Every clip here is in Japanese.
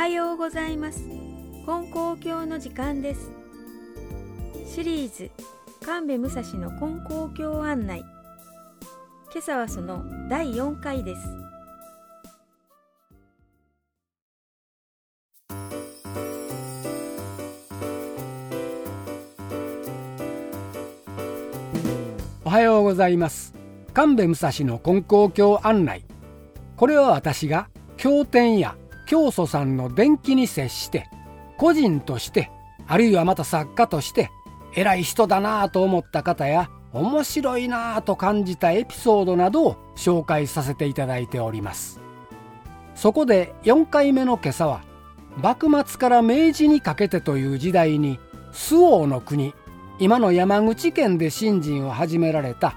はようございます。金光教の時間です。シリーズ神戸武蔵の金光教案内。今朝はその第4回です。おはようございます。神戸武蔵の金光教案内。これは私が経典や教祖さんの伝記に接して個人としてあるいはまた作家として偉い人だなぁと思った方や面白いなぁと感じたエピソードなどを紹介させていただいております。そこで4回目の今朝は幕末から明治にかけてという時代に周防の国今の山口県で信心を始められた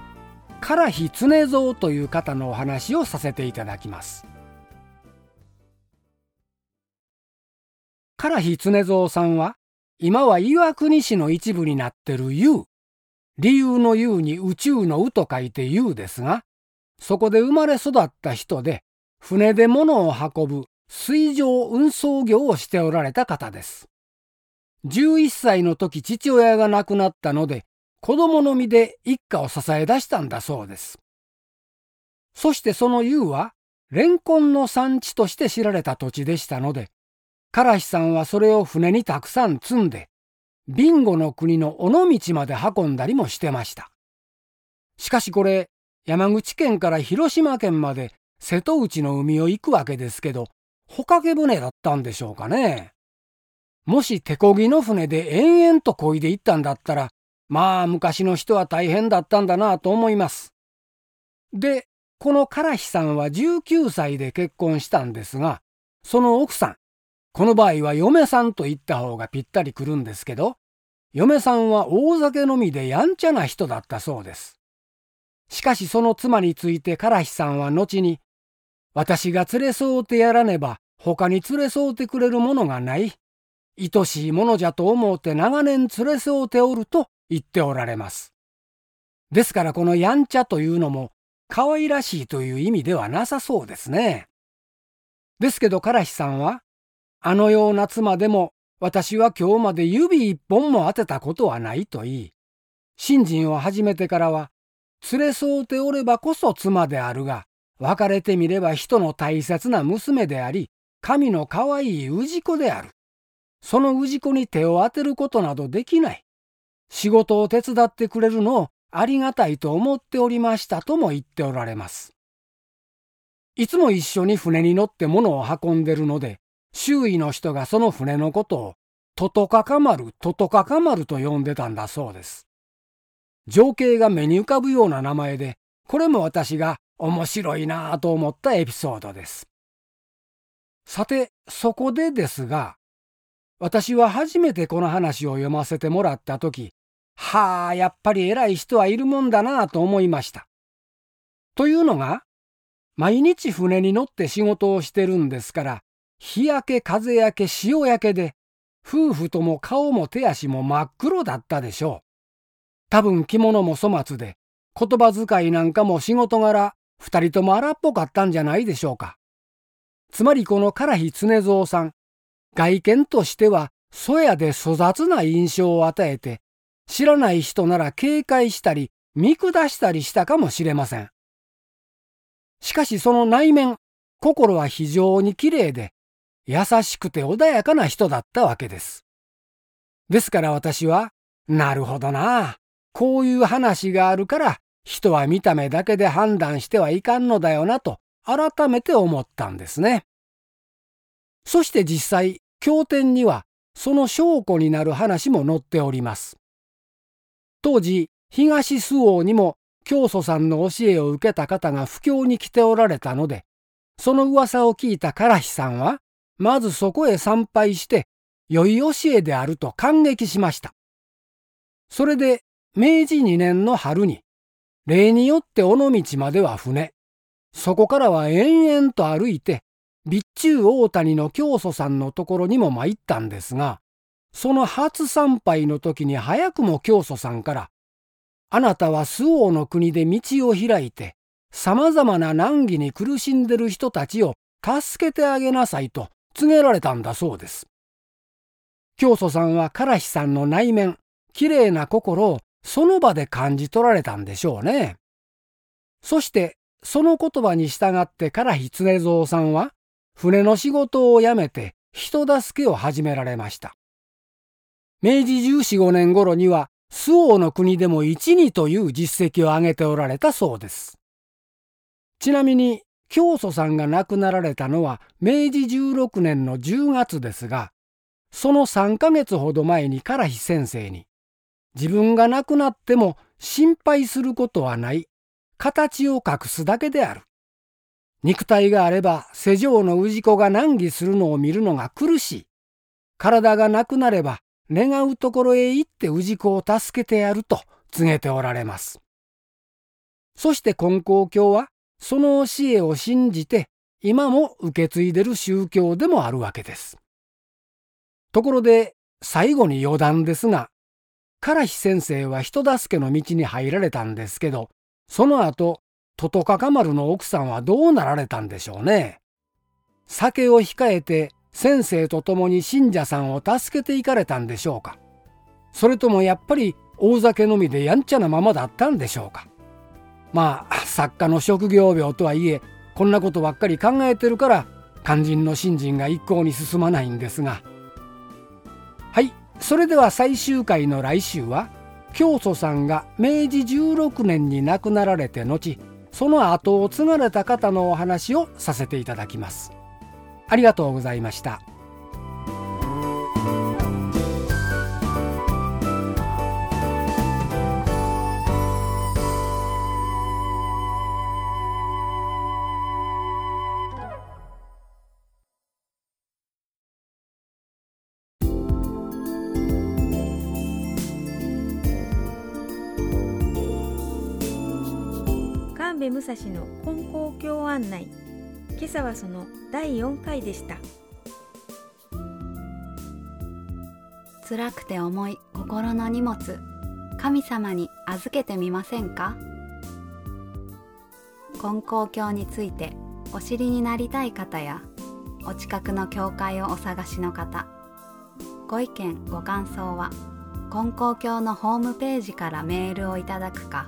唐日常蔵という方のお話をさせていただきます。唐日常蔵さんは今は岩国市の一部になってる湯理由の湯に宇宙の宇と書いて湯ですがそこで生まれ育った人で船で物を運ぶ水上運送業をしておられた方です11歳の時父親が亡くなったので子供の身で一家を支え出したんだそうです。そしてその湯はレンコンの産地として知られた土地でしたので、唐ラさんはそれを船にたくさん積んで、ビンゴの国の尾道まで運んだりもしてました。しかしこれ、山口県から広島県まで瀬戸内の海を行くわけですけど、帆掛け船だったんでしょうかね。もし手漕ぎの船で延々と漕いでいったんだったら、まあ昔の人は大変だったんだなと思います。で、この唐日さんは19歳で結婚したんですが、その奥さん、この場合は嫁さんと言った方がぴったりくるんですけど、嫁さんは大酒飲みでやんちゃな人だったそうです。しかしその妻について唐日さんは後に、私が連れ添うてやらねば他に連れ添うてくれるものがない。愛しいものじゃと思うて長年連れ添うておると言っておられます。ですからこのやんちゃというのも可愛らしいという意味ではなさそうですね。ですけど唐日さんは、あのような妻でも私は今日まで指一本も当てたことはないと言い、信心を始めてからは、連れ添うておればこそ妻であるが、別れてみれば人の大切な娘であり、神の可愛い氏子である。その氏子に手を当てることなどできない。仕事を手伝ってくれるのをありがたいと思っておりましたとも言っておられます。いつも一緒に船に乗って物を運んでるので、周囲の人がその船のことをトトカカマル、トトカカマルと呼んでたんだそうです。情景が目に浮かぶような名前で、これも私が面白いなぁと思ったエピソードです。さて、そこでですが、私は初めてこの話を読ませてもらった時、はあ、やっぱり偉い人はいるもんだなぁと思いました。というのが、毎日船に乗って仕事をしてるんですから、日焼け、風焼け、潮焼けで、夫婦とも顔も手足も真っ黒だったでしょう。多分着物も粗末で、言葉遣いなんかも仕事柄、二人とも荒っぽかったんじゃないでしょうか。つまりこの唐日常蔵さん、外見としてはそやで粗雑な印象を与えて、知らない人なら警戒したり見下したりしたかもしれません。しかしその内面、心は非常に綺麗で、優しくて穏やかな人だったわけです。ですから私は、なるほどな。こういう話があるから、人は見た目だけで判断してはいかんのだよなと、改めて思ったんですね。そして実際、経典にはその証拠になる話も載っております。当時、東周防にも教祖さんの教えを受けた方が布教に来ておられたので、その噂を聞いた唐日さんは、まずそこへ参拝して、良い教えであると感激しました。それで、明治2年の春に、例によって尾道までは船、そこからは延々と歩いて、備中大谷の教祖さんのところにも参ったんですが、その初参拝の時に早くも教祖さんから、あなたは周防の国で道を開いて、様々な難儀に苦しんでる人たちを助けてあげなさいと告げられたんだそうです。教祖さんは唐日さんの内面、きれいな心をその場で感じ取られたんでしょうね。そしてその言葉に従って唐日常蔵さんは船の仕事を辞めて人助けを始められました。明治14、5年頃には周防の国でも一二という実績を上げておられたそうです。ちなみに教祖さんが亡くなられたのは明治16年の10月ですが、その3ヶ月ほど前に唐日先生に、自分が亡くなっても心配することはない。形を隠すだけである。肉体があれば世上の氏子が難儀するのを見るのが苦しい。体がなくなれば願うところへ行って氏子を助けてやると告げておられます。そして金光教はその教えを信じて今も受け継いでる宗教でもあるわけです。ところで最後に余談ですが、唐日先生は人助けの道に入られたんですけど、その後、トトカカ丸の奥さんはどうなられたんでしょうね。酒を控えて先生と共に信者さんを助けていかれたんでしょうか。それともやっぱり大酒飲みでやんちゃなままだったんでしょうか。まあ、作家の職業病とはいえ、こんなことばっかり考えてるから、肝心の信心が一向に進まないんですが。はい、それでは最終回の来週は、教祖さんが明治16年に亡くなられて後、その後を継がれた方のお話をさせていただきます。ありがとうございました。部武蔵の金光教案内。今朝はその第4回でした。辛くて重い心の荷物。神様に預けてみませんか？金光教についてお知りになりたい方やお近くの教会をお探しの方。ご意見ご感想は金光教のホームページからメールをいただくか